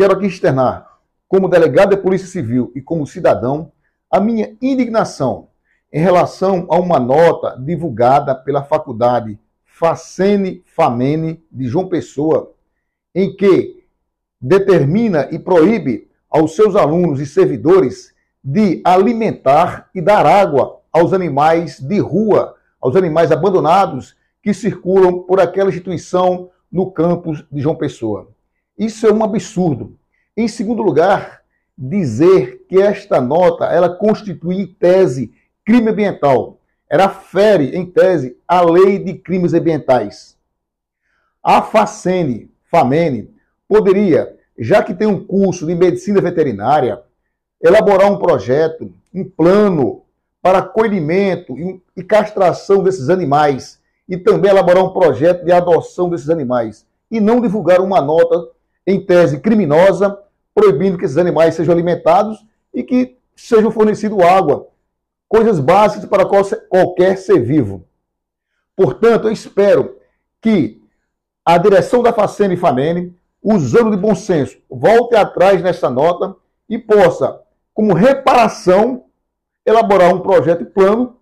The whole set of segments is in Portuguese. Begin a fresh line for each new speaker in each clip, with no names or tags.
quero aqui externar, como delegado de Polícia Civil e como cidadão, a minha indignação em relação a uma nota divulgada pela Faculdade Facene Famene de João Pessoa, em que determina e proíbe aos seus alunos e servidores de alimentar e dar água aos animais de rua, aos animais abandonados que circulam por aquela instituição no campus de João Pessoa. Isso é um absurdo. Em segundo lugar, dizer que esta nota ela constitui em tese crime ambiental. Ela fere em tese a lei de crimes ambientais. A Facene, Famene, poderia, já que tem um curso de medicina veterinária, elaborar um projeto, um plano para acolhimento e castração desses animais e também elaborar um projeto de adoção desses animais e não divulgar uma nota em tese criminosa, proibindo que esses animais sejam alimentados e que sejam fornecido água, coisas básicas para qualquer ser vivo. Portanto, eu espero que a direção da Facene e Famene, usando de bom senso, volte atrás nessa nota e possa, como reparação, elaborar um projeto e plano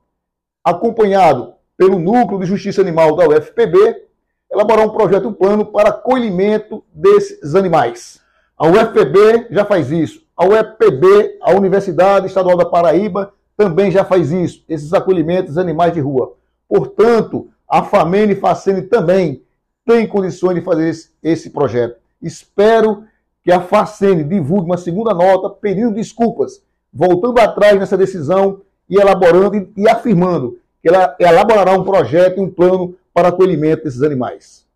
acompanhado pelo Núcleo de Justiça Animal da UFPB elaborar um projeto, um plano para acolhimento desses animais. A UFPB já faz isso. A UFPB, a Universidade Estadual da Paraíba, também já faz isso, esses acolhimentos de animais de rua. Portanto, a Famene e Facene também têm condições de fazer esse, esse projeto. Espero que a Facene divulgue uma segunda nota pedindo desculpas, voltando atrás nessa decisão e elaborando e, e afirmando que ela elaborará um projeto, um plano para acolhimento desses animais.